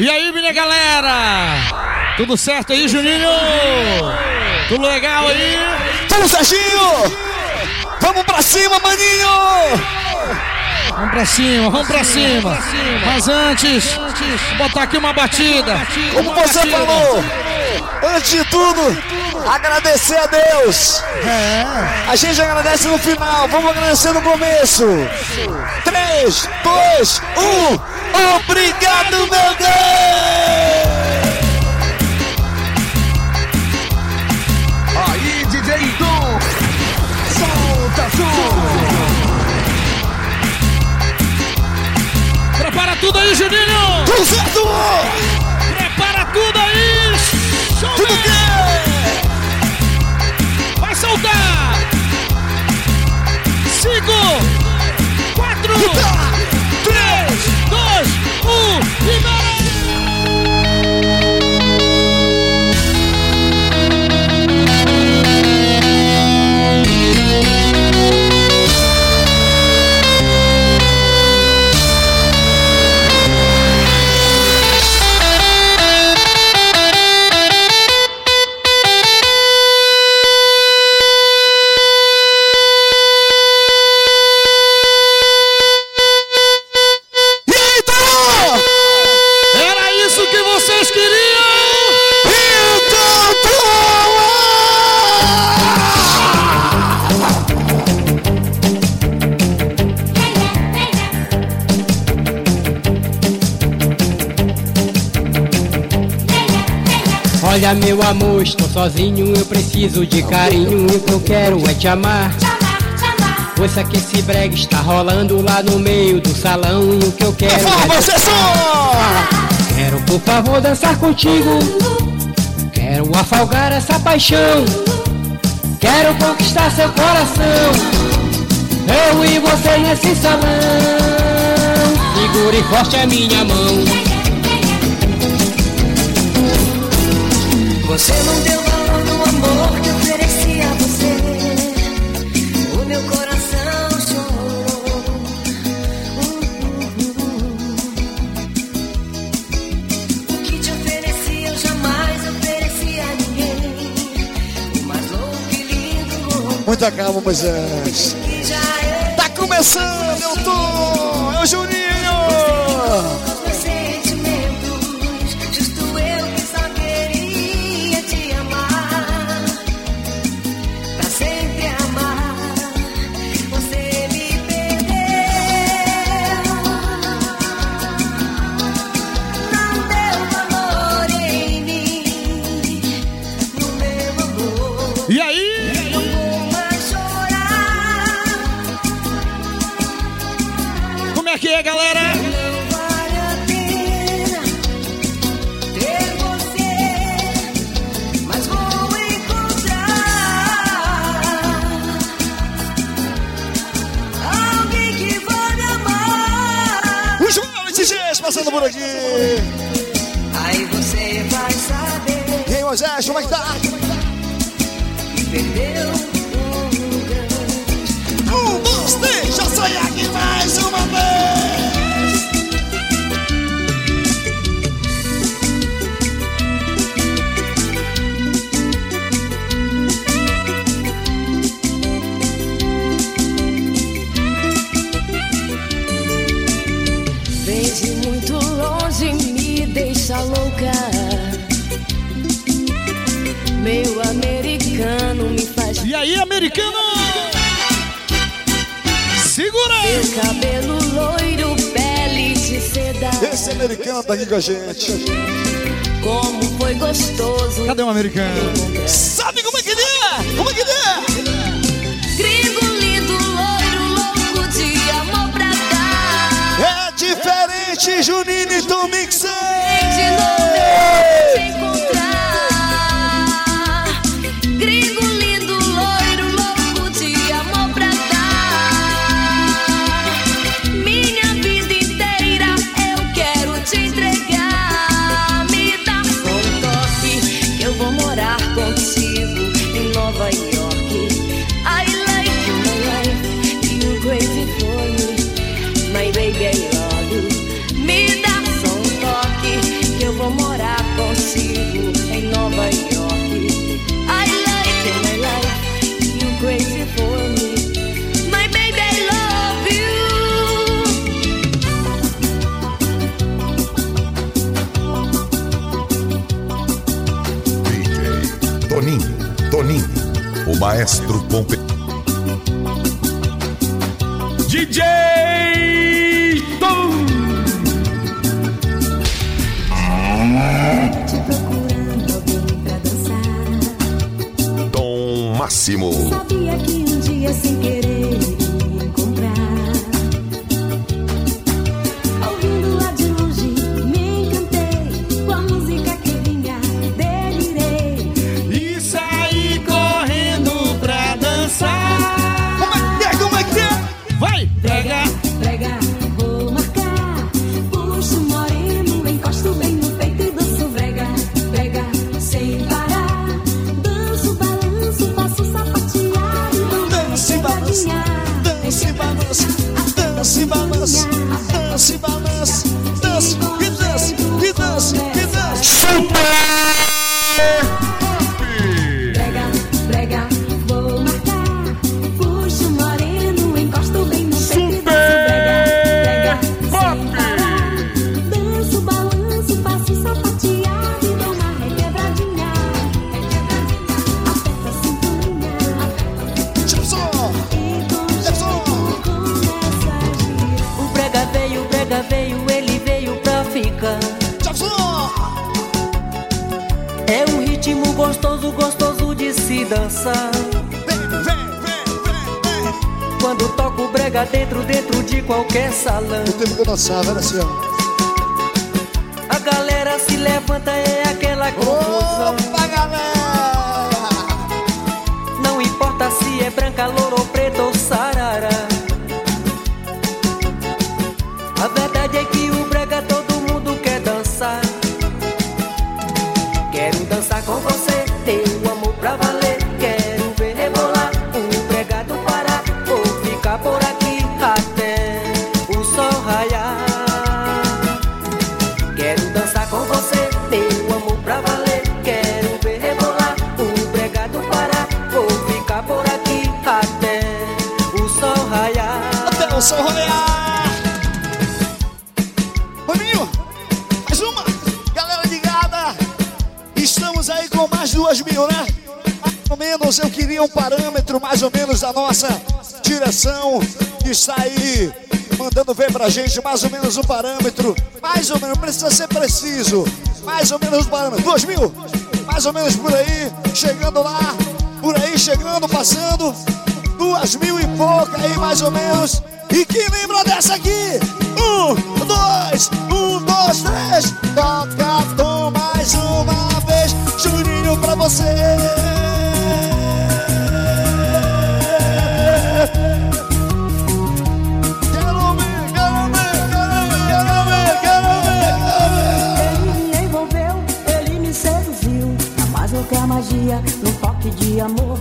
E aí, minha galera? Tudo certo aí, Juninho? Tudo legal aí? Tudo certinho! Vamos pra cima, maninho! Vamos pra cima, vamos pra cima. Mas antes, botar aqui uma batida. Como você falou, antes de tudo, agradecer a Deus. A gente agradece no final, vamos agradecer no começo. 3, 2, 1. Obrigado, meu Deus! Aí, DJ Dom, solta som. Prepara tudo aí, Juninho! Tudo certo? Prepara tudo aí! Show Tudo que? Vai soltar! Cinco, quatro, três, dois, um, libera! Olha meu amor, estou sozinho, eu preciso de carinho, e o que eu quero é te amar. Ouça que esse brega está rolando lá no meio do salão e o que eu quero é você só! Quero por favor dançar contigo. Quero afogar essa paixão. Quero conquistar seu coração. Eu e você nesse salão. Segure forte a minha mão Você não deu valor no amor que ofereci a você. O meu coração chorou. O que te ofereci eu jamais ofereci a ninguém. O mais louco e lindo Muita calma, Moisés. é. Tá começando, eu tô! É o Juninho! Passando por aqui! Aí você vai saber E aí, Moisés, como é que tá? perdeu um grande. Um, dois, três, já sai aqui Meu americano me faz E aí, americano? Segura! Seu cabelo loiro, pele de seda. Esse americano tá aqui com a gente. Como foi gostoso. Cadê o americano? Sabe como é que ele é? Como é que ele é? Gringo lindo, loiro, louco de amor pra dar. É diferente, Juninho e Tom Mixer! De novo Maestro Pompe. DJ Tom. Te procurando alguém pra dançar. Tom Máximo. Sabia que um dia sem querer qualquer salão. O tempo que eu dançava era assim, ó. A galera se levanta, é aquela confusão. Opa, O raiar! Rominho, mais uma! Galera ligada! Estamos aí com mais duas mil, né? Mais ou menos eu queria um parâmetro, mais ou menos, da nossa direção que está aí mandando ver pra gente mais ou menos um parâmetro. Mais ou menos, precisa ser preciso. Mais ou menos um parâmetro. Duas mil? Mais ou menos por aí, chegando lá, por aí, chegando, passando. Duas mil e pouca aí, mais ou menos. E quem lembra dessa aqui? Um, dois, um, dois, três. Toca, tom, mais uma vez. Juninho pra você. Quero ver, quero ver, quero ver, quero ver. Ele me envolveu, ele me seduziu. Mais do que a magia, no toque de amor.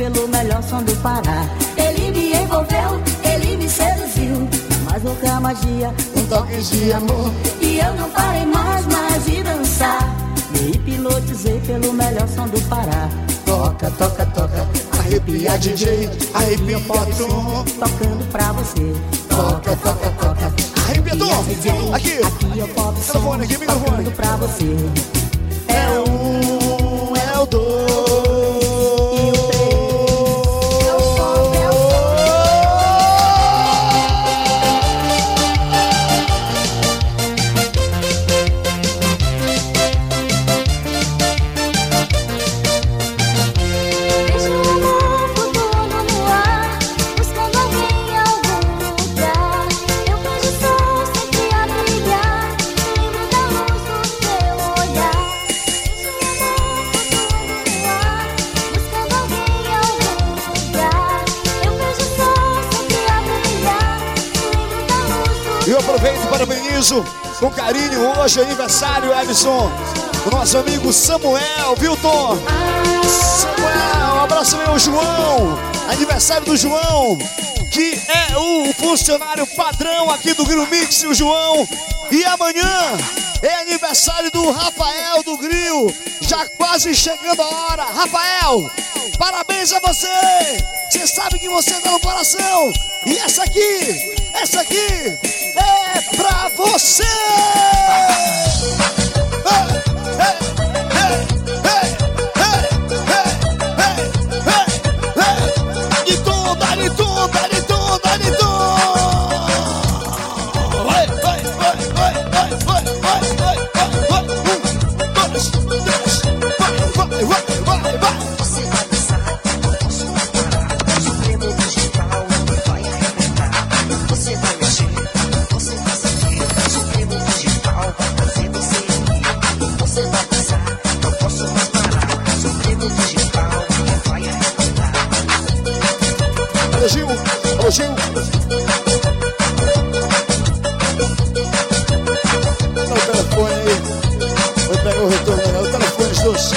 Pelo melhor som do Pará. Ele me envolveu, ele me seduziu. Mais do que a magia, um toque de amor. E eu não parei mais, mais de dançar. Me hipnotizei pelo melhor som do Pará. Toca, toca, toca. Arrepia DJ, arrepia tom. Tocando pra você. Toca, toca, toca. Arrepia tom. Aqui. Aqui é o pop Microfone, aqui, microfone. tocando pra você. É um, é o dois. Aniversário, Edson. Do nosso amigo Samuel, viu, Tom? Samuel, um abraço meu, João. Aniversário do João, que é o funcionário padrão aqui do Grill Mix, o João. E amanhã é aniversário do Rafael do Grill. Já quase chegando a hora. Rafael, parabéns a você. Você sabe que você tá no coração. E essa aqui, essa aqui você. O retorno, né? O telefone, os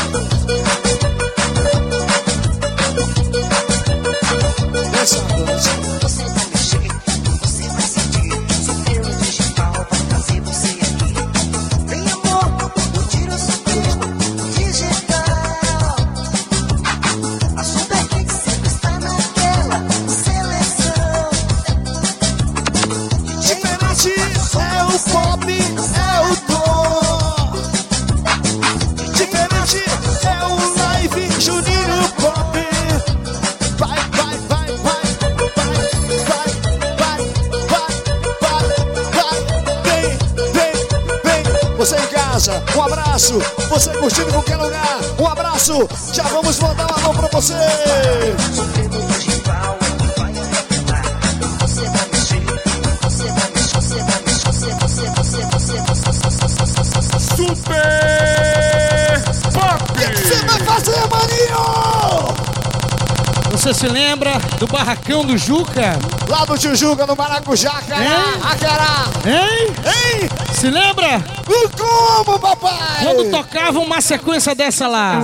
barracão do Juca? Lá do Tijuca, no Maracujá, cará, acará. Hein? Hein? Se lembra? O como, papai? Quando tocava uma sequência dessa lá.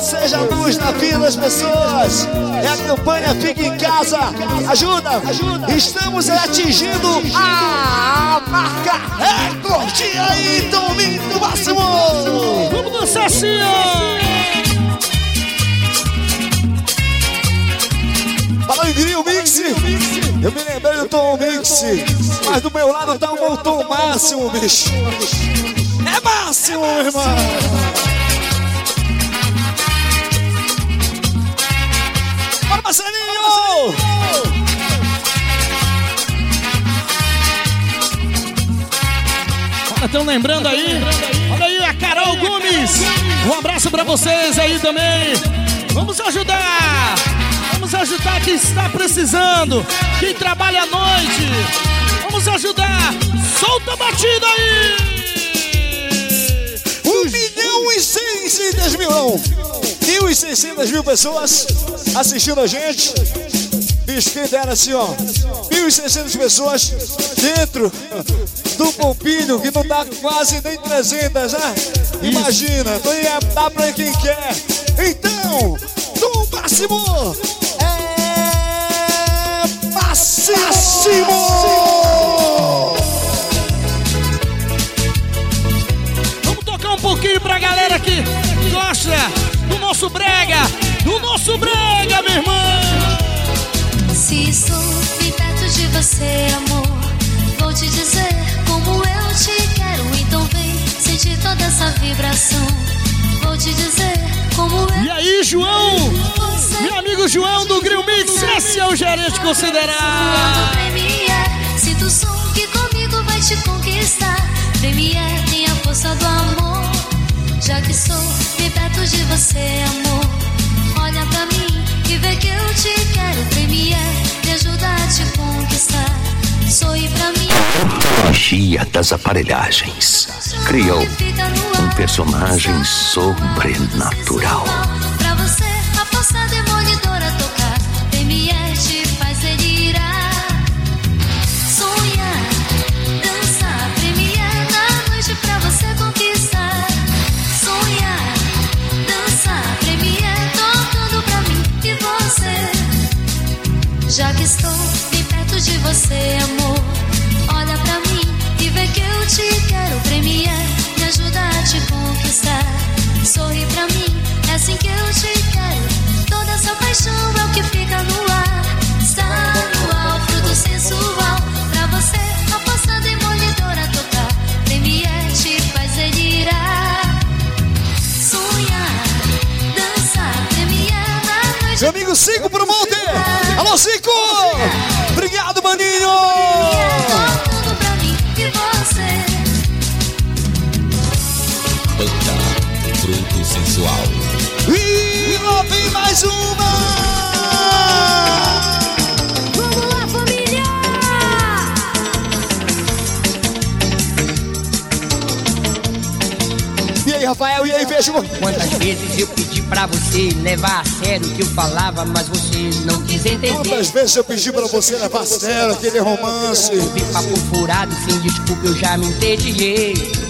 Seja luz na vida das pessoas. É a campanha Fica em Casa. Ajuda! Ajuda! Estamos atingindo a marca recorde aí, Domingo do Máximo! Vamos dançar assim, ó! Falou em Grill Mix. Eu me lembrei do Tom Mix. Mas do meu lado tá o Tom Máximo, bicho. É máximo, irmão. Estão lembrando aí? Olha aí a Carol Gomes! Um abraço pra vocês aí também! Vamos ajudar! Vamos ajudar quem está precisando! Quem trabalha à noite! Vamos ajudar! Solta a batida aí! Um milhão e seiscentas mil, não. Mil e seiscentas mil pessoas assistindo a gente. Bicho, quem dera assim, ó. Mil e seiscentas pessoas dentro do pompilho que não dá quase nem 300, né? Imagina, então ia dar pra quem quer. Então, do máximo é máximo! Vamos tocar um pouquinho pra galera que gosta do nosso brega, do nosso brega, meu irmão. Se estou bem perto de você, amor, vou te dizer como eu te quero. Então vem sentir toda essa vibração. Vou te dizer como eu E aí, João? você. Meu amigo João do Grill Mix, esse é o gerente considerado. Premier, sinto o som que comigo vai te conquistar. Premier tem a força do amor. Já que sou bem perto de você, amor. E vê que eu te quero. Premier, me ajuda a te conquistar. Sorri pra mim. Magia das aparelhagens criou um personagem sobrenatural. Sensual. E lá vem mais uma! Vamos lá, família! E aí, Rafael, e aí, beijo! Quantas vezes eu pedi pra você levar a sério o que eu falava, mas você não quis entender. Quantas vezes eu pedi pra você levar a sério aquele romance? Vi papo furado, sem desculpa eu já me entediei.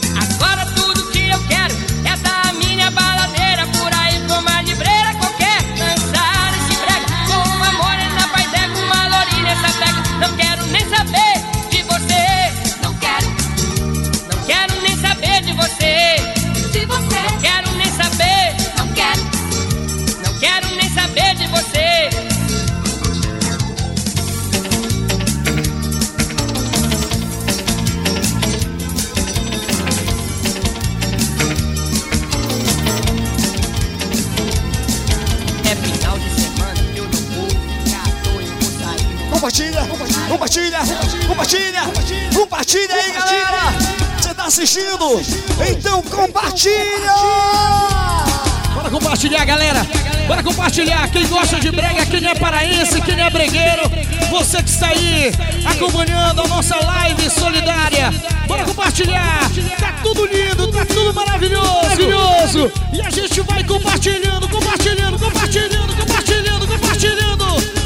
Compartilha, compartilha, compartilha, compartilha aí, galera! Você tá assistindo? Então compartilha! Bora compartilhar, galera. Bora compartilhar. Quem gosta de brega, quem é paraense, quem é bregueiro. Você que está aí acompanhando a nossa live solidária. Bora compartilhar. Tá tudo lindo, tá tudo maravilhoso. Maravilhoso. E a gente vai compartilhando, compartilhando, compartilhando, compartilhando, compartilhando.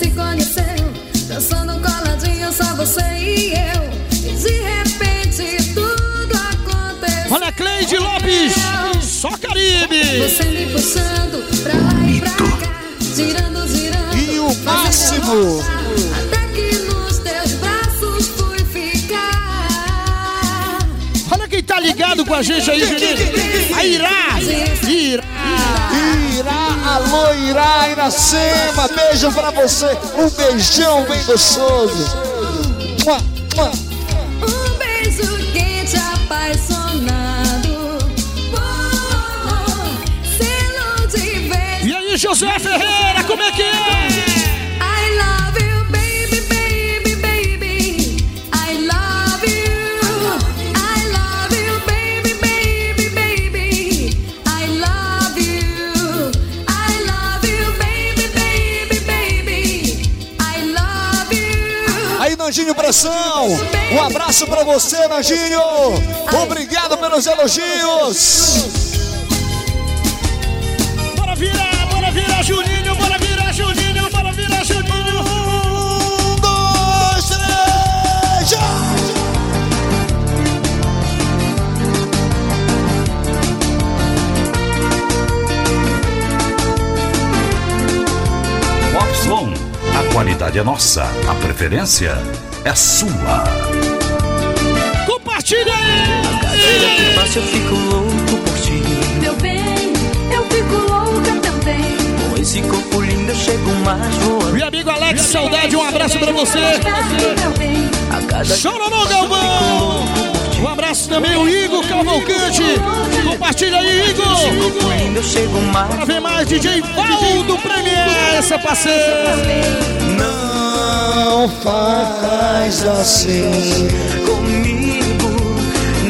Se conheceu. Dançando coladinho, só você e eu. E de repente tudo aconteceu. Olha, Cleide Lopes. Só Caribe. Você me puxando pra lá e pra cá. Girando, girando. E o máximo. Até que nos teus braços fui ficar. Olha quem tá ligado com a gente aí, Juninho. A Irá. Irá. Irá, alô Irá, Iracema, beijo pra você, um beijão bem gostoso. Mua, mua. Um beijo quente, apaixonado. Oh, selo de vez. E aí, Josué Ferreira, como é que é? Impressão, Pressão. Um abraço pra você, Nandinho. Obrigado pelos elogios. Bora virar, bora virar, Juninho, bora virar, Juninho, bora virar, Juninho. Um, dois, três, já! A qualidade é nossa, a preferência é sua. Compartilha Cada dia que passa eu fico louco por ti. Meu bem, eu fico louca também. Com esse corpo lindo eu chego mais voando. Meu amigo Alex, saudade, um abraço pra você. Meu A Chororô, Galvão! Um abraço também, o Igor Cavalcante. Compartilha aí, Igor. corpo lindo eu chego mais Pra ver mais DJ Valdo Premier, essa parceira. Não faz assim. comigo.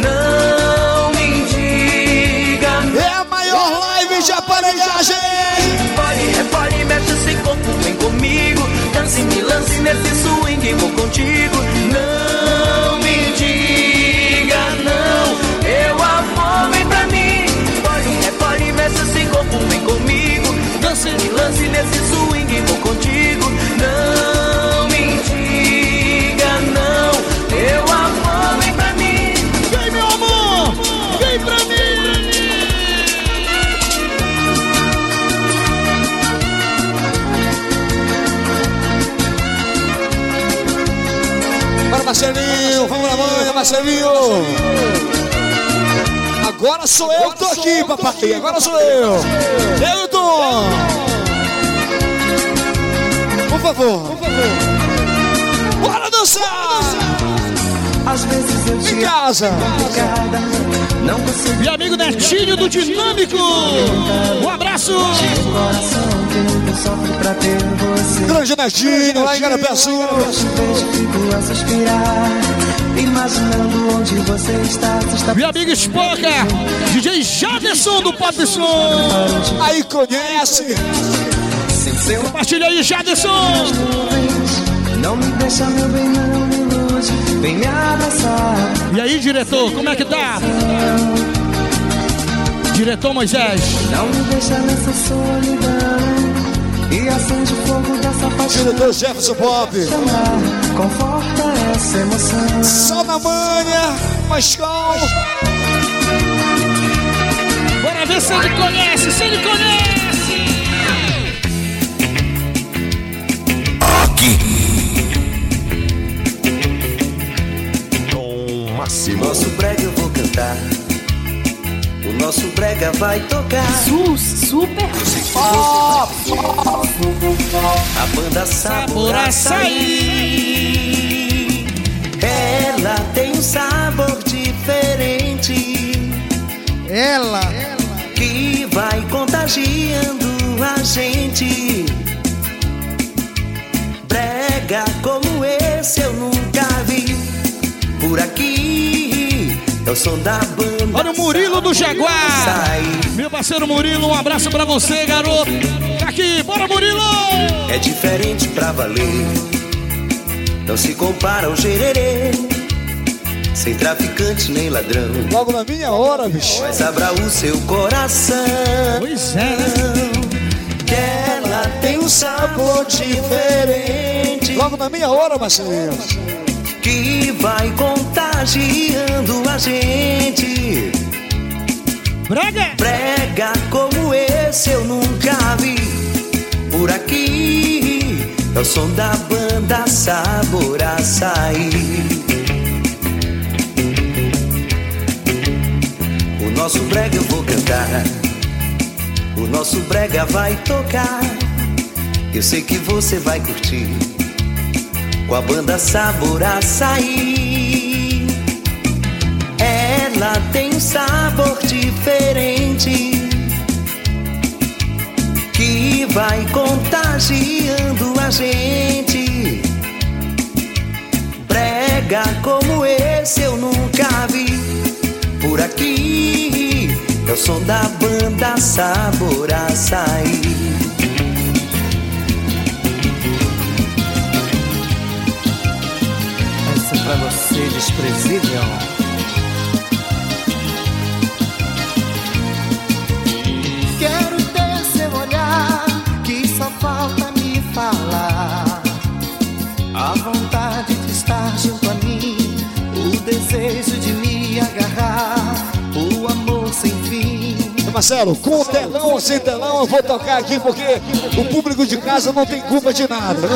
Não me diga. É a maior live de aparelhagem. Repare, repare, mexe esse corpo, vem comigo. Dance, me lance nesse swing, vou contigo. Não me diga não, eu amor vem pra mim. Repare, repare, mexe esse corpo, vem comigo. Dance, me lance nesse swing, vou contigo. Marcelinho. Vamos na manhã, Marcelinho. Agora sou eu tô aqui, papai. Agora sou eu. Eu, Tom. Por favor. Por favor. Bora dançar. Às vezes eu Em casa. Meu amigo Netinho do Dinâmico. Um abraço. Grande Netinho, lá em. Imaginando onde você está, se está Meu amigo Spoca. DJ Jaderson do Pop. Aí conhece. Compartilha aí, Jaderson. Não me deixa, meu bem, não. Vem me abraçar. E aí, diretor, como é que tá? Diretor Moisés. Não me deixa nessa solidão. E acende o fogo dessa paixão. Diretor Jefferson Pop. Conforta essa emoção. Só na manha, mas calma. Bora ver se ele conhece, se ele conhece. Tom Máximo. Nosso brega eu vou cantar. O nosso brega vai tocar. Sus, super. A banda Sabor sabor açaí. Ela tem um sabor diferente Ela. que vai contagiando a gente. Brega como esse eu nunca vi por aqui. É o som da banda. Olha o Murilo do Jaguar. Sai. Meu parceiro Murilo, um abraço pra você, garoto. Tá aqui, bora Murilo! é diferente pra valer. Não se compara ao gererê, sem traficante nem ladrão. Logo na minha hora, bicho. Mas abra o seu coração, Pois é, né? que ela tem um sabor diferente Logo na minha hora, Marcelinho. que vai contagiando a gente. Brega! Prega como esse eu nunca vi por aqui. É o som da banda Sabor Açaí. O nosso brega eu vou cantar. O nosso brega vai tocar. Eu sei que você vai curtir. Com a banda Sabor Açaí. Ela tem sabor diferente que vai contagiando a gente. Brega como esse eu nunca vi por aqui. É o som da banda Sabor Açaí. Essa é pra você, desprezível. Marcelo, com telão ou sem telão, eu vou tocar aqui porque o público de casa não tem culpa de nada?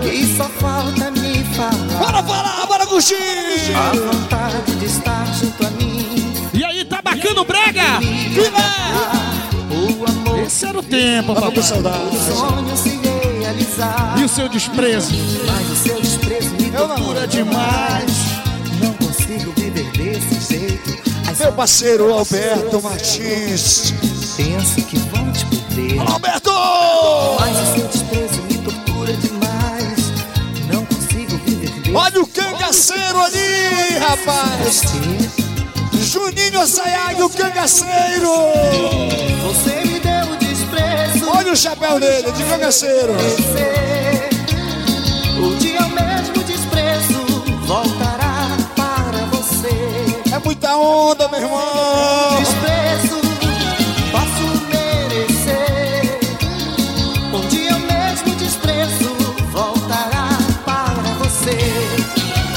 Que só falta me falar. Bora falar, bora curtir! A vontade de estar junto a mim. E aí, tá bacana o brega? O amor, Esse era o tempo, Tava com papai. saudade. o sonho se realizar. E o seu desprezo? Mas o seu desprezo me tortura demais. Não consigo viver desse jeito. Meu parceiro Alberto Martins. penso que vão te perder. Alberto! Mas o seu desprezo me tortura demais. Não consigo viver Olha o cangaceiro ali, rapaz! Juninho Assayag, o cangaceiro! Você me deu desprezo. Olha o chapéu dele, de cangaceiro! Muita onda, meu irmão! Desprezo posso merecer. Um dia mesmo desprezo voltará para você.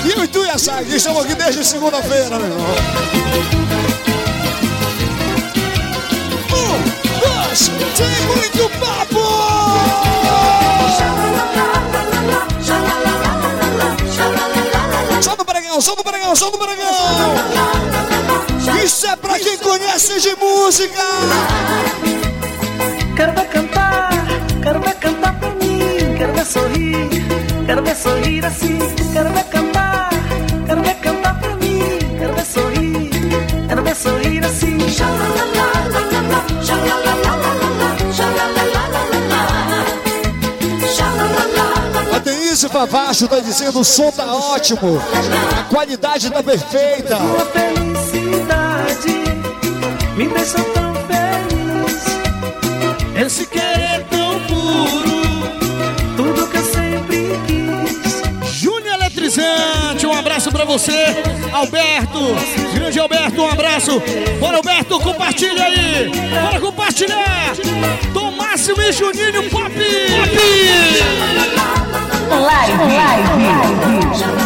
E o Itu e a Sag, estamos aqui desde segunda-feira, meu irmão. Um, dois, tem muito papo! Solta o pregão, solta o pregão, solta o pregão! Isso é pra quem conhece de música! Quero ver cantar, quero ver cantar pra mim, quero ver sorrir, quero ver sorrir assim, quero ver cantar, A Denise Favacho tá dizendo o som tá ótimo, a qualidade tá perfeita. Tua felicidade me deixa tão feliz, Esse querer tão puro. tudo que eu sempre quis. Júnior Eletrizante, um abraço pra você. Alberto, grande Alberto, um abraço. Bora, Alberto, compartilha aí. Bora compartilhar. Tom e Juninho Pop. Pop. DJ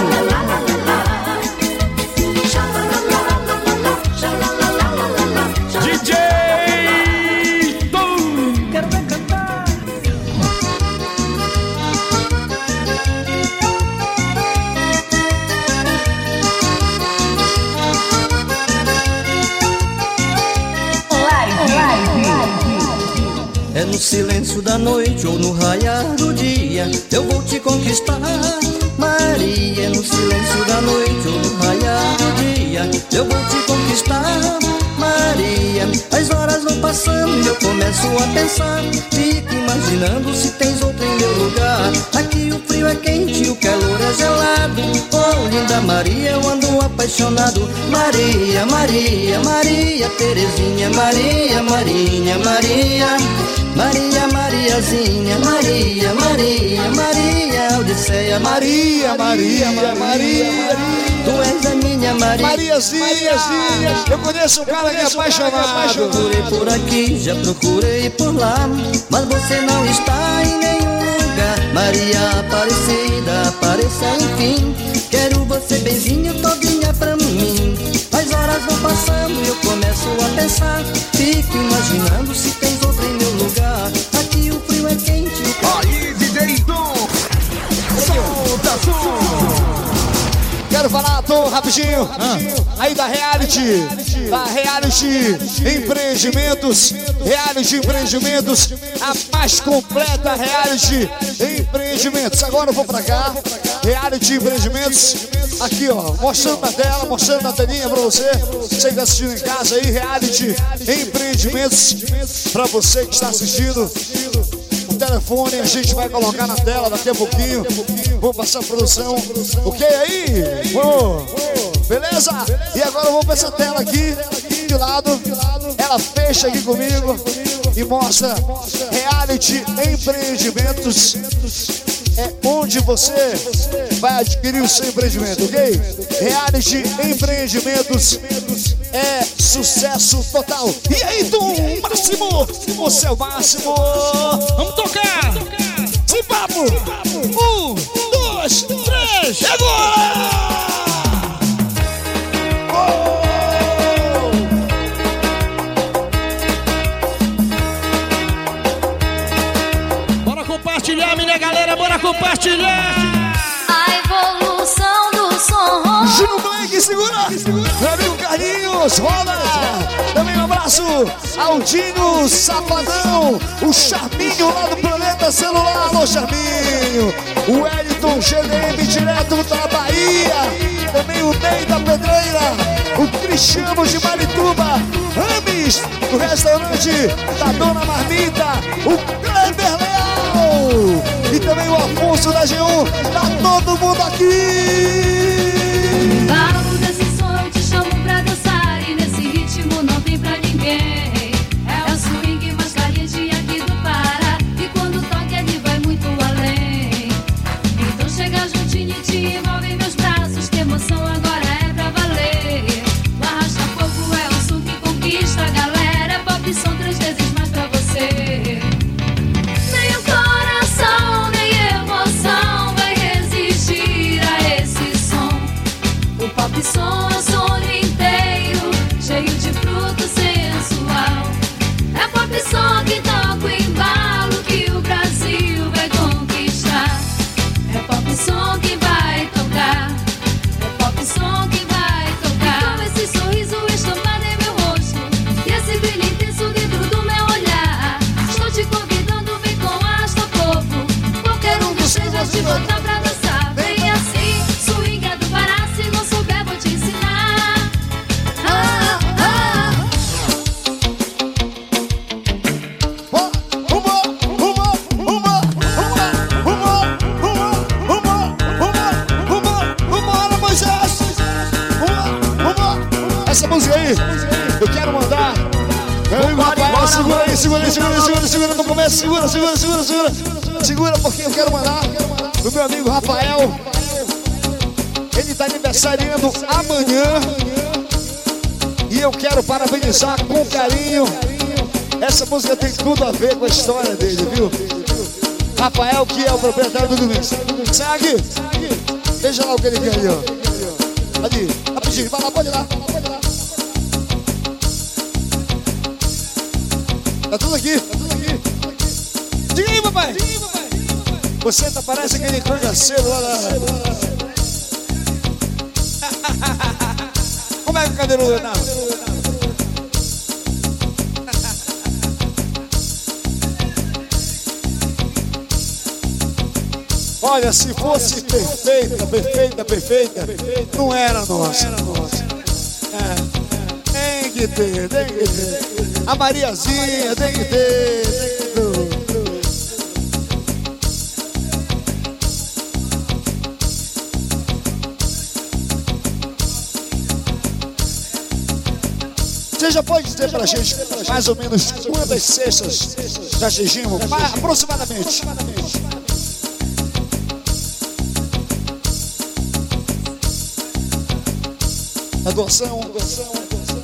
Eu vou te conquistar, Maria no silêncio da noite ou no raiar do dia Eu vou te conquistar, Maria As horas vão passando e eu começo a pensar. Fico imaginando se tens outra em meu lugar. Aqui o frio é quente o calor é gelado. Oh, linda Maria, eu ando apaixonado. Maria, Maria, Maria Terezinha Maria, Marinha, Maria Maria, Mariazinha, Maria, Maria, Maria, Odisseia, Maria, Maria, Maria, Tu és a minha Maria. Mariazinha, eu conheço um cara que é apaixonado. Procurei por aqui, já procurei por lá, mas você não está em nenhum lugar. Maria Aparecida, apareça enfim. Quero você benzinho todinha pra mim. As horas vão passando e eu começo a pensar. Fico imaginando se Quero falar, Tom, rapidinho. Aí da Reality. Da Reality Empreendimentos. Reality Empreendimentos. A mais completa Reality Empreendimentos. Agora eu vou pra cá. Reality Empreendimentos. Aqui, ó. Mostrando na tela, mostrando na telinha pra você. Você que tá assistindo em casa aí. Reality Empreendimentos. Pra você que está assistindo. Telefone a gente vai colocar na tela daqui a pouquinho. Vou passar a produção. Ok aí? Beleza? E agora eu vou pra essa tela aqui, de lado. Ela fecha aqui comigo e mostra Reality Empreendimentos. É onde você vai adquirir o seu empreendimento, ok? Reality Empreendimentos é sucesso total. E aí, Tom Máximo? Você é o máximo. Vamos tocar. Sem papo. Um, dois, três. E agora? Compartilhar. A evolução do som. Gino Blake, segura! Meu amigo Carlinhos, roda! Também um abraço ao Dinho Safadão, o Charminho lá do Planeta Celular, alô Charminho! O Wellington GDM direto da Bahia! Também o Ney da Pedreira, o Cristiano de Marituba, Rames, do restaurante da Dona Marmita, o Kleber Leal! E também o Afonso da G1, tá todo mundo aqui! A ver com a história dele, viu? Rafael, que é o proprietário do Domingos. Segue! Veja lá o que ele quer ali, ó. Ali, rapidinho, vai lá, pode ir lá. Tá tudo aqui, tá tudo aqui. Diga aí, papai. Você tá, parece aquele cangaceiro lá na... Como é que o cadeirudo é, Olha, se fosse perfeita, perfeita, perfeita, não era nossa. É, tem que ter, tem que ter. A Mariazinha tem que ter. Você já pode dizer pra gente mais ou menos quantas cestas já atingimos? Ma- Aproximadamente. A doação, doação, doação.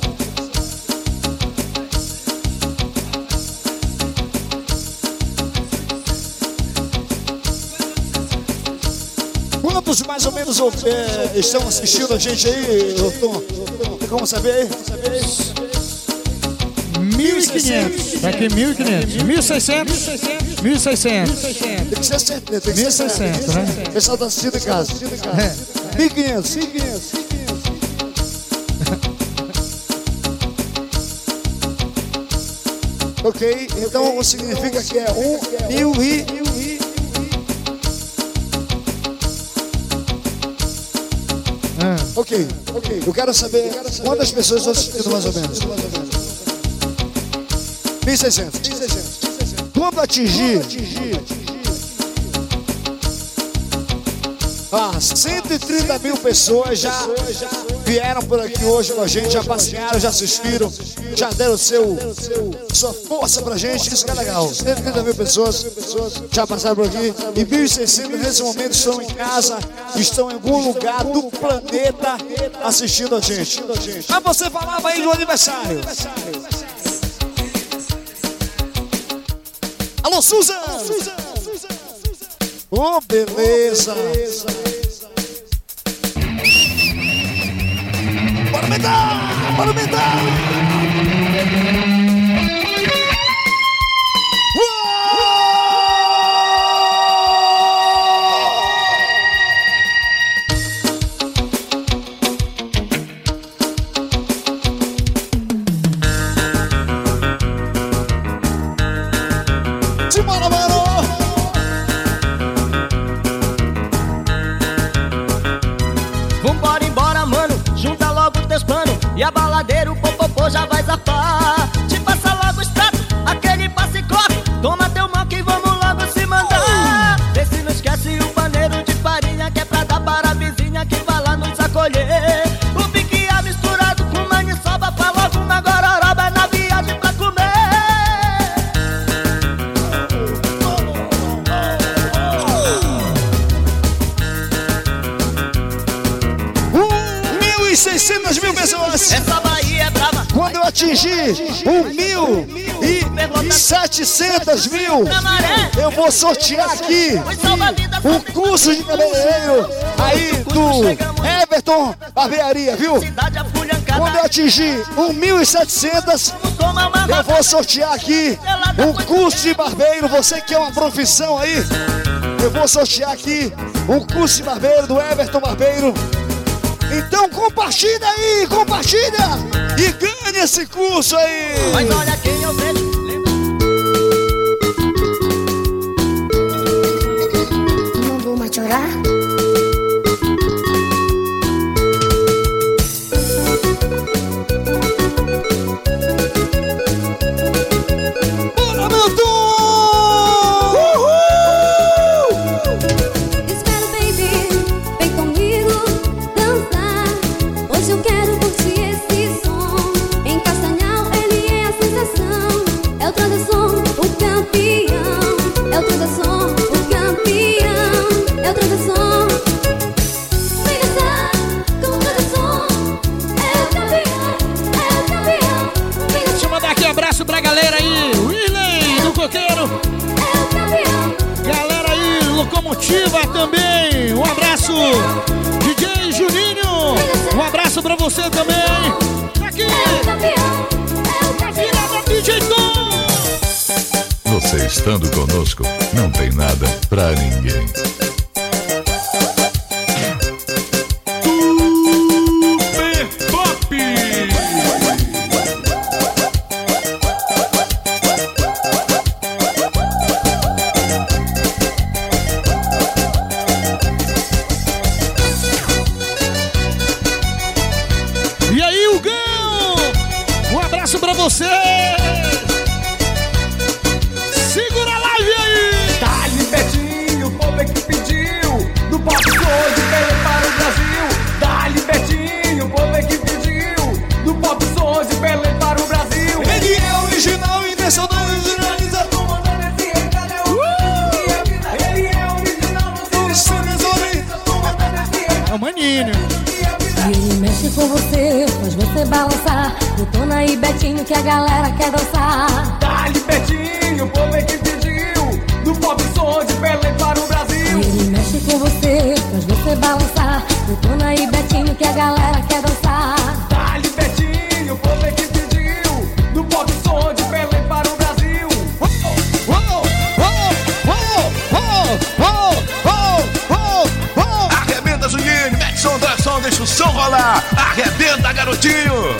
Quantos mais ou menos é, estão assistindo a gente aí, Tom? Tem como saber aí? 1.500. Tá aqui 1.500. 1.600. 1.600. Tem que ser certeza, tem que ser 1.600, certo. né? O pessoal tá assistindo em casa. É. 1.500, 1.500. Ok, então significa que é um mil e. Ok, ok. Eu quero saber quantas pessoas estão assistindo mais ou menos. 1.600. Quando atingir ah, 130 mil pessoas já vieram por aqui hoje com a gente, já passearam, já assistiram, já deram seu, sua força pra gente, isso que é legal. 130 mil pessoas já passaram por aqui e 1.600 nesse momento estão em casa, estão em algum lugar do planeta assistindo a gente. Mas você falava aí do aniversário. Alô, Susan! Oh, beleza! Bora aumentar! Bora mil, eu vou sortear aqui o curso de cabeleireiro aí do Everton Barbearia, viu? Quando eu atingir 1.700, eu vou sortear aqui o curso de barbeiro. Você que é uma profissão aí, eu vou sortear aqui o curso de barbeiro do Everton Barbeiro. Então compartilha aí, compartilha e ganhe esse curso aí. Mas olha quem eu vejo ahora. garotinho.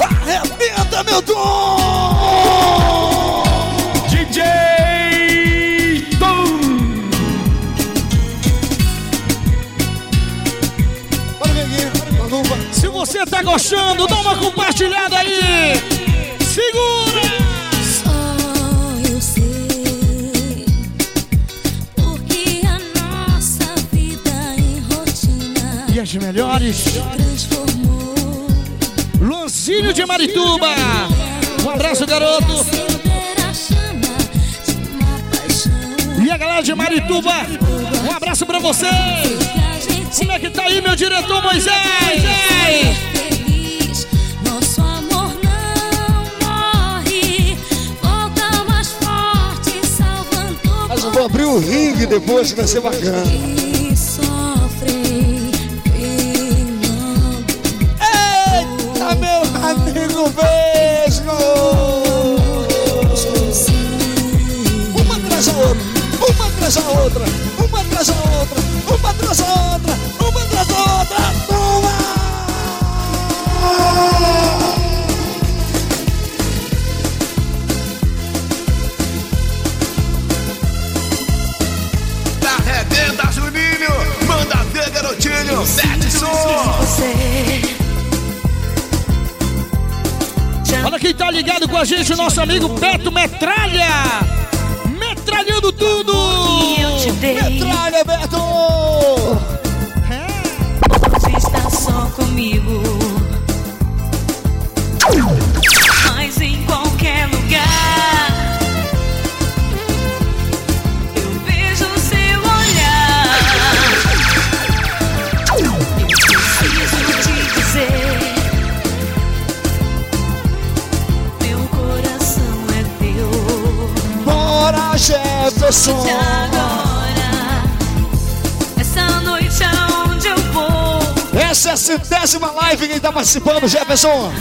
Arrebenta, meu dom! DJ Tom! Se você tá gostando, dá uma compartilhada aí! melhores. Lancinho de Marituba. Um abraço, garoto. E a galera de Marituba, um abraço pra vocês. Como é que tá aí, meu diretor Moisés? Ei! vou abrir o ringue depois, vai ser bacana. atrás da outra, uma atrás da outra, uma atrás da outra, uma atrás da outra, toma! Tá arrebenta, Juninho! Manda ver, garotinho! Mete som! Olha quem tá ligado com a gente, o nosso amigo Beto Metralha! Metralhando tudo! Essa é a centésima live quem tá participando, Jefferson!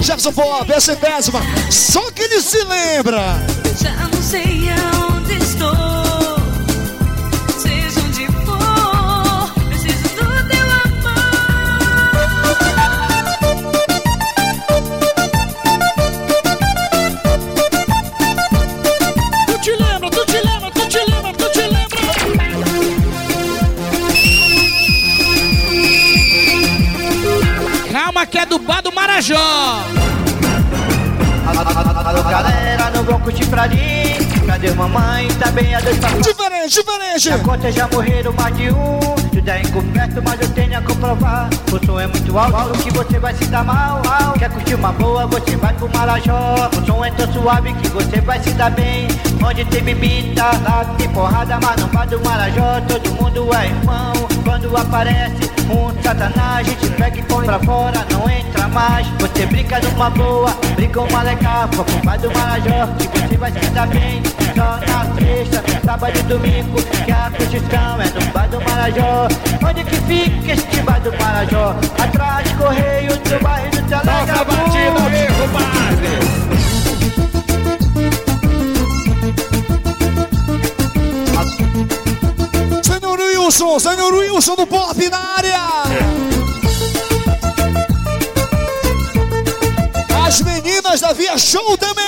Jefferson Pop, é a centésima! Só que ele se lembra! Já não sei mamãe? Tá bem a dois papai Diferente, diferente. Na conta já morreram mais de um. Tudo é encoberto, mas eu tenho a comprovar. O som é muito alto, que você vai se dar mal Quer curtir uma boa, você vai pro Marajó. O som é tão suave que você vai se dar bem. Onde tem bebida, lá tem porrada Mas no bar do Marajó. Todo mundo é irmão. Quando aparece um satanás A gente pega e põe pra fora, não entra mais. Você brinca numa boa, brinca uma legal pro bar do Marajó, que você vai se dar bem. Só na sexta, sábado e domingo Que a curtição é no bar do Marajó Onde que fica este bar do Marajó? Atrás, correio do bairro do Telegabu Nossa batida, meu compadre Wilson, senhor Wilson do Pop na área! As meninas da Via Show também!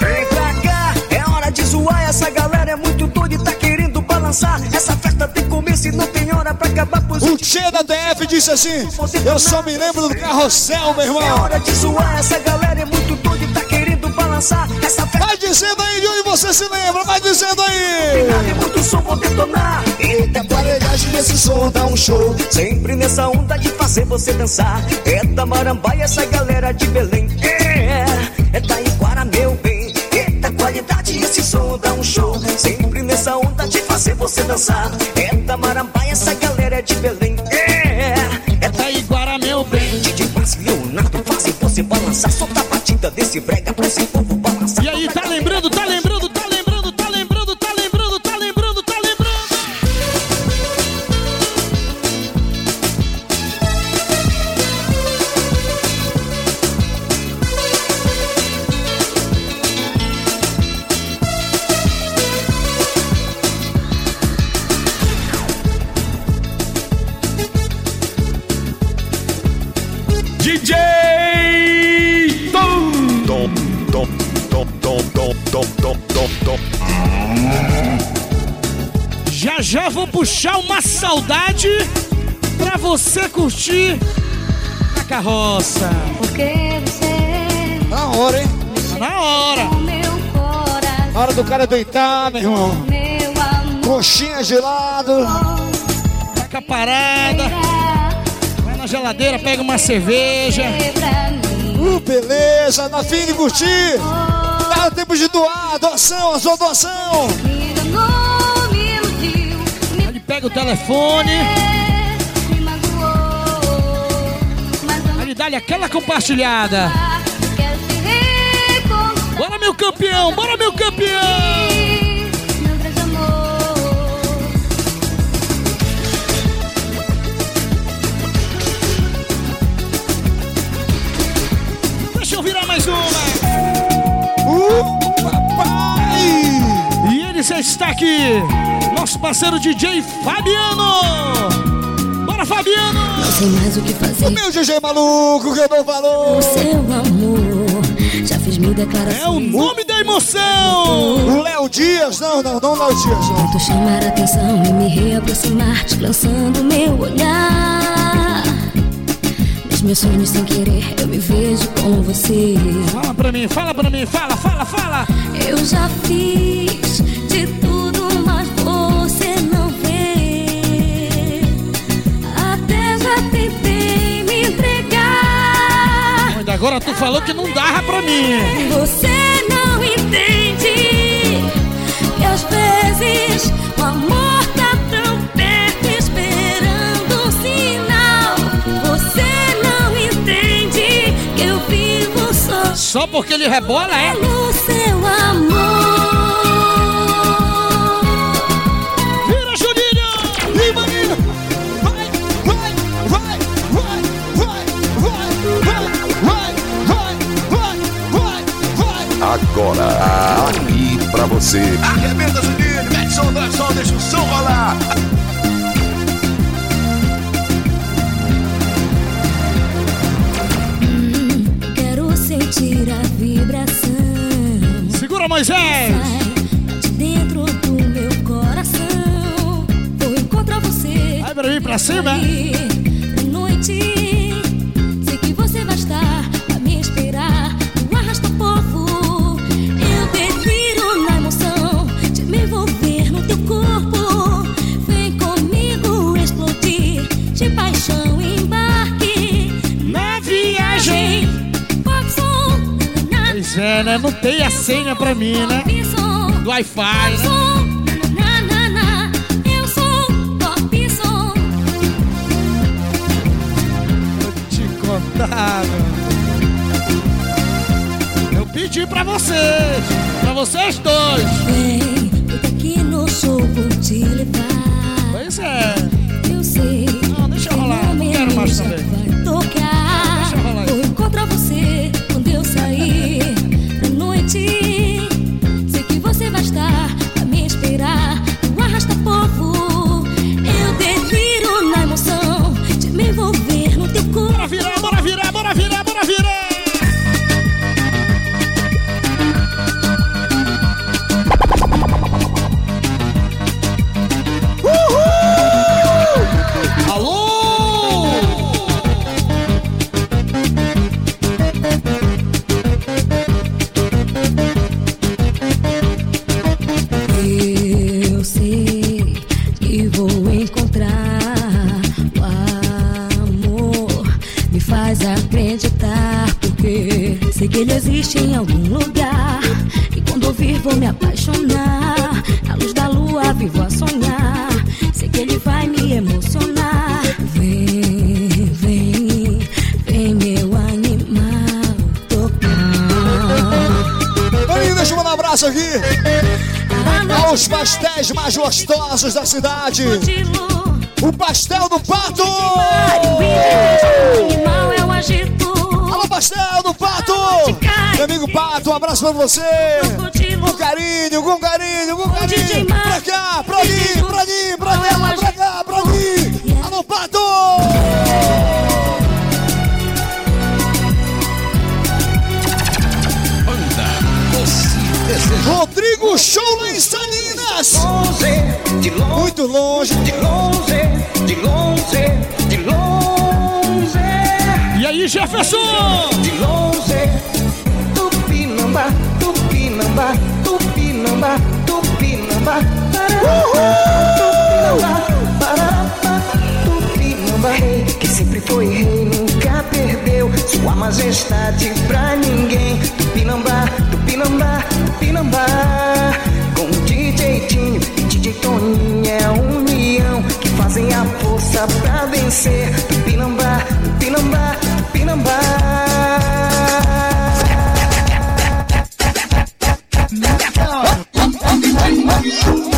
Vem pra cá, é hora de zoar. Essa galera é muito doida e tá querendo balançar. Essa festa tem começo e não tem hora pra acabar. Pois O Tchê da DF disse assim: Eu só me lembro do carrossel, meu é irmão. hora de zoar. Essa galera é muito doida e tá querendo balançar. Essa dizendo aí de onde você se lembra, vai dizendo aí! tem muito som, vou detonar. Eita, aparelhagem desse som dá um show. Sempre nessa onda de fazer você dançar. É da Marambaia, essa galera de Belém. É, é da Iguara, meu bem. Eita, qualidade, esse som dá um show. Sempre nessa onda de fazer você dançar. É da Marambaia, essa galera de Belém. Puxar uma saudade pra você curtir a carroça. Porque você Na hora, hein? Tá na hora. Na hora do cara deitar, meu irmão. meu amor. Coxinha de lado. Taca a parada. Vai na geladeira, pega uma cerveja. Uh, beleza, na fim de curtir. Dá tempo de doar, doação, a sua doação. O telefone. Aí dá-lhe aquela compartilhada. Bora, meu campeão, bora, meu campeão. Já está aqui. Nosso parceiro DJ Fabiano. Bora, Fabiano. Não sei mais o que fazer. O meu GG maluco que eu não falou. O seu amor. Já fiz mil declarações. É o nome da emoção. O Léo Dias, não, não, não Léo Dias. Não. Tento chamar a atenção e me reaproximar, te lançando meu olhar. meus sonhos sem querer, eu me vejo com você. Fala pra mim, fala pra mim, fala, fala, fala. Eu já fiz agora tu falou que não dava pra mim. Você não entende que às vezes o amor tá tão perto esperando um sinal. Você não entende que eu vivo só Só porque ele rebola, é? no seu amor. Agora, aqui pra você. Arrebenta, Juninho, mete som, dá som, deixa o som rolar. Quero sentir a vibração Segura, Moisés! de dentro do meu coração. Vou encontrar você. Vai pra mim, pra cima. noite. Sei que você vai estar né? Não tem a senha pra mim, né? Do Wi-Fi, né? Eu. Eu pedi pra vocês, pra vocês dois. Vem, fica aqui no show, vou te levar. Pois é. Eu sei. Não, deixa eu rolar, não quero mais também. ti. Aos pastéis mais gostosos da cidade. O pastel do pato! Alô, pastel do pato! Meu amigo pato, um abraço pra você! Com carinho, com carinho, com carinho! Pra cá, pra ali, pra ali, pra lá, pra cá, pra ali! Alô, pato! Rodrigo Show em Salinas! Muito longe! De longe, de longe, de longe. E aí, Jefferson? De longe, Tupinambá, Tupinambá, Tupinambá, Tupinambá. Tupinambá. Rei que sempre foi rei, nunca perdeu sua majestade pra ninguém. Tupinambá, Tupinambá, Tupinambá. Com o DJ Tinho e DJ Toninho é a união que fazem a força pra vencer. Tupinambá, Tupinambá, Tupinambá. Olha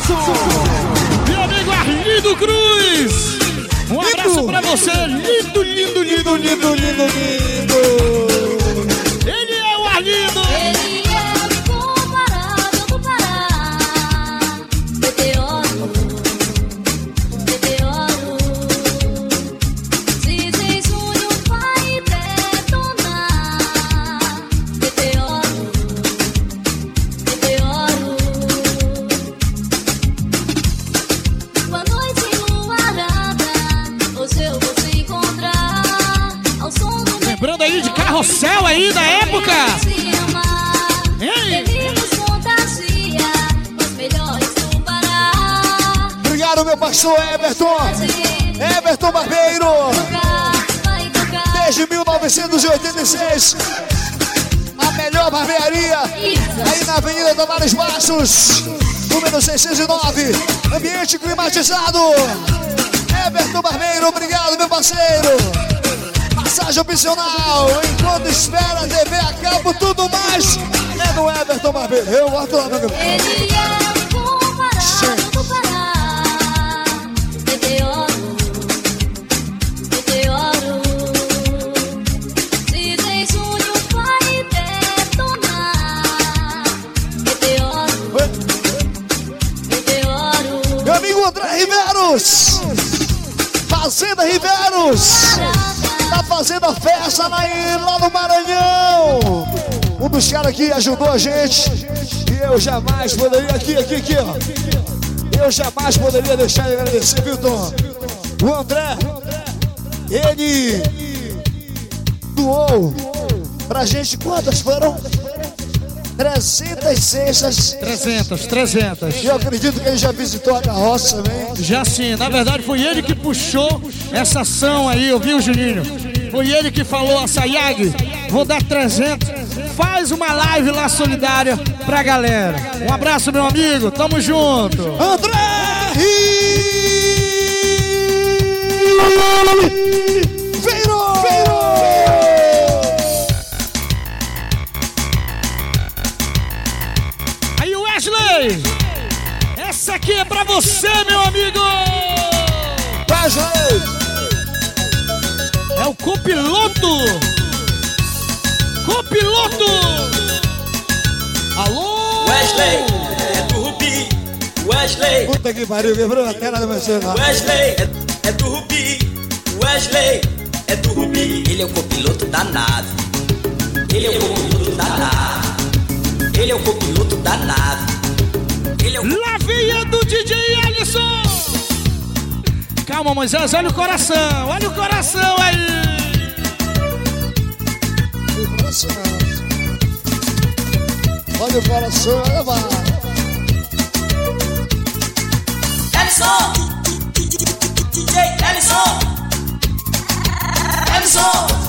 Sul. Meu amigo Arlindo Cruz. Um abraço pra você, lindo, lindo, lindo, lindo, lindo. 1986. A melhor barbearia. Aí na Avenida Tavares Baixos. Número 609. Ambiente climatizado. Everton Barbeiro, obrigado, meu parceiro. Passagem opcional. Enquanto espera TV a cabo, tudo mais é do Everton Barbeiro. Eu boto lá, meu. Ele é Fazenda Riveros. Tá fazendo a festa lá, em- lá no Maranhão. Um dos caras que ajudou a gente. E eu jamais poderia. Aqui, aqui, aqui, ó. Eu jamais poderia deixar de agradecer, viu? O André. Ele doou pra gente quantas foram? 300 cestas. 300, 300. E eu acredito que ele já visitou a carroça também. Já sim, na verdade foi ele que puxou essa ação aí, ouviu, Juninho? Foi ele que falou a Sayag, vou dar 300, faz uma live lá solidária pra galera. Um abraço, meu amigo, tamo junto. André é pra você, meu amigo. Wesley! É o copiloto. Copiloto. Alô? Wesley, é do Rubi. Wesley, Puta que pariu, quebrou a tela do meu celular. Wesley, é, é do Rubi. Wesley, é do Rubi. Ele é o copiloto da nave. Ele é o copiloto da nave. Ele é o copiloto da nave. Ele é o Lavinha do DJ Alisson. Calma, Moisés, olha o coração, olha o coração aí. Olha o coração, olha lá. Ellison! DJ Ellison! Ellison!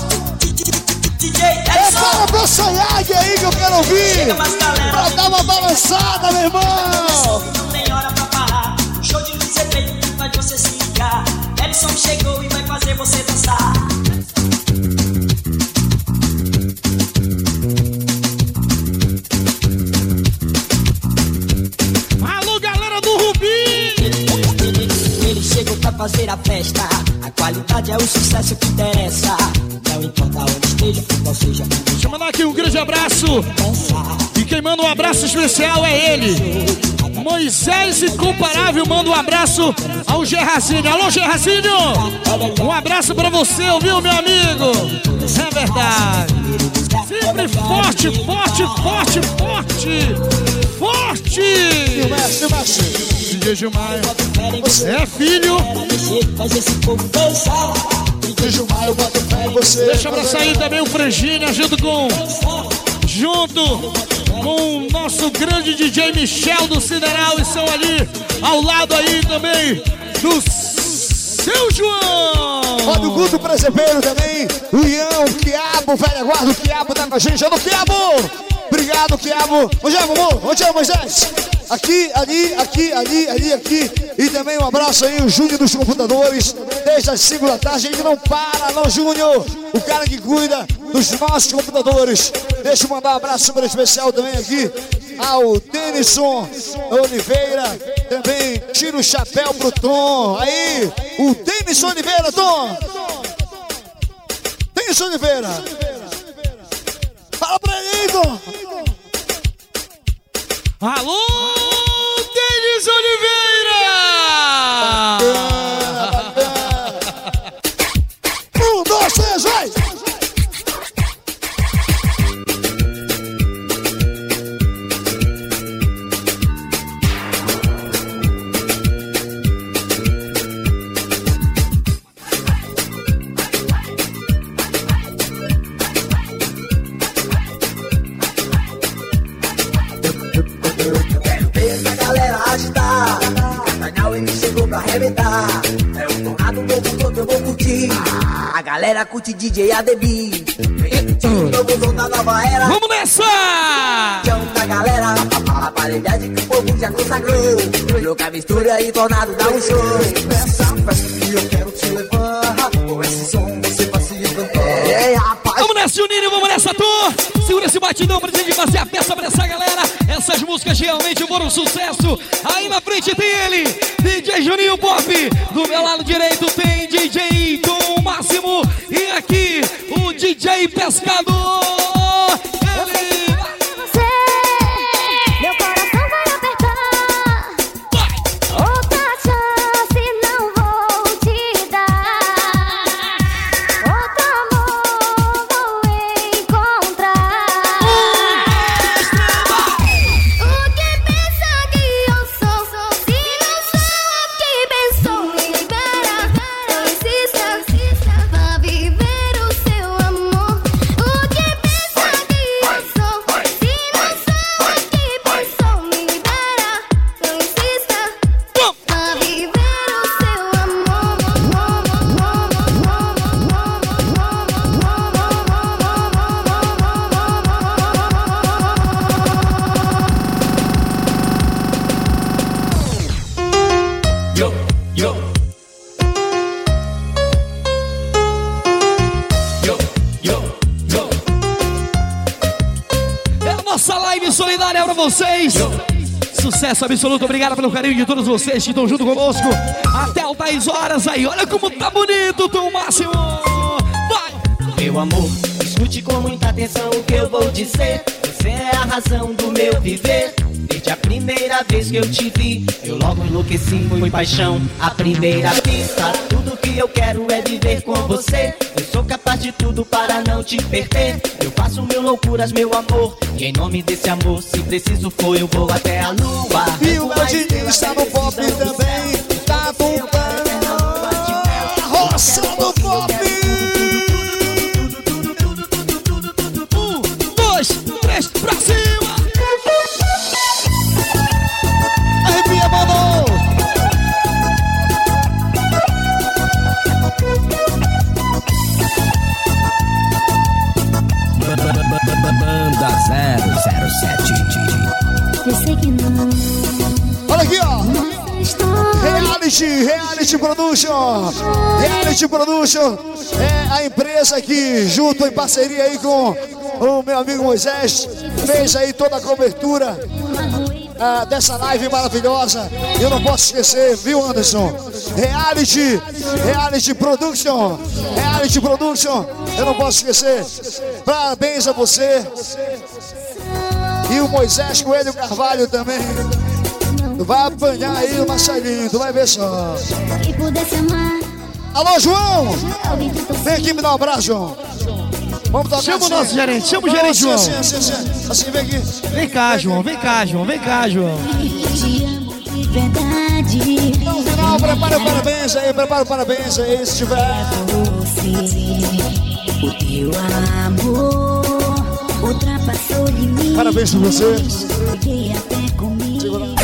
DJ É Ellison! para pra Sayag aí que eu quero ouvir. Chega mais galera. Pra dar uma balançada, meu irmão. Não tem hora pra parar. Show de luz é feito que faz você se ligar. Ellison chegou e vai fazer você dançar. Fazer a festa. A qualidade é o sucesso que interessa. Não importa onde esteja, qual seja Deixa eu mandar aqui um grande abraço. E quem manda um abraço especial é ele. Moisés Incomparável manda um abraço ao Gerracinho. Alô, Gerracinho! Um abraço pra você, ouviu, meu amigo? É verdade. Sempre forte, forte, forte, forte. Forte! DJ Gilmar. É filho. Gilmar, eu boto fé em você. Deixa abraçar aí também o Frangina junto com. Junto com o nosso grande DJ Michel do Sideral. E são ali ao lado aí também do seu João. Olha o Guto Presepeiro também. O Ian, o Quiabo, o velho guarda, o Quiabo tá com a gente. Olha o Quiabo! Obrigado, Quiabo. Onde é, amor? Onde é, Moisés? Aqui, ali, aqui, ali, ali, aqui. E também um abraço aí, o Júnior dos computadores. Desde as 5 da tarde, ele não para, não, Júnior. O cara que cuida dos nossos computadores. Deixa eu mandar um abraço super especial também aqui ao Denison Oliveira. Também tira o chapéu pro Tom. Aí, o Denison Oliveira, Tom. Denison Oliveira. Fala pra ele, Tom. Alô, Denis Oliveira! Arrebentar. É o tornado novo todo eu vou curtir. A galera curte DJ ADB. O novo som da nova era. Vamos nessa! Chão da galera, a aparelhagem que o povo já consagrou. Louca mistura e tornado dá um show. Essa festa que eu quero te levar. Com esse som nessa, Juninho, vamos nessa, tu! Segura esse batidão pra gente fazer a peça pra essa galera. Essas músicas realmente foram um sucesso. Aí na frente tem ele, DJ Juninho Pop. Do meu lado direito tem DJ Tom Máximo. E aqui, o DJ Pescador. Sucesso absoluto, obrigado pelo carinho de todos vocês que estão junto conosco. Até o 10 horas aí, olha como tá bonito, Tom Máximo. Meu amor, escute com muita atenção o que eu vou dizer. Você é a razão do meu viver. Desde a primeira vez que eu te vi, eu logo enlouqueci, foi paixão. A primeira vista, tudo que eu quero é viver com você. Eu sou capaz de tudo para não te perder. Eu faço mil loucuras, meu amor. E em nome desse amor, se preciso for, eu vou até a lua. E o Bandidinho está no pop também. Tá bombando. A roça do pop. Um, dois, três, pra cima! Eu sei que não. Olha aqui, ó. Reality, Reality Production. Reality Production é a empresa que, junto em parceria aí com o meu amigo Moisés, fez aí toda a cobertura ah, dessa live maravilhosa. Eu não posso esquecer, viu, Anderson? Reality, Reality Production. Reality Production, eu não posso esquecer. Parabéns a você. E o Moisés Coelho Carvalho também. Tu vai apanhar aí o Marcelinho, tu vai ver só. Alô, João! Vem aqui me dar um abraço, João. Vamos tocar Chama o assim. nosso gerente, chama o gerente, assim, João. Assim, assim, assim, assim, vem aqui. Vem cá, João, vem cá, João, vem cá, João. No final, prepara o parabéns aí, prepara o parabéns aí, se tiver. O teu amor. Parabéns pra você. Cheguei até comigo.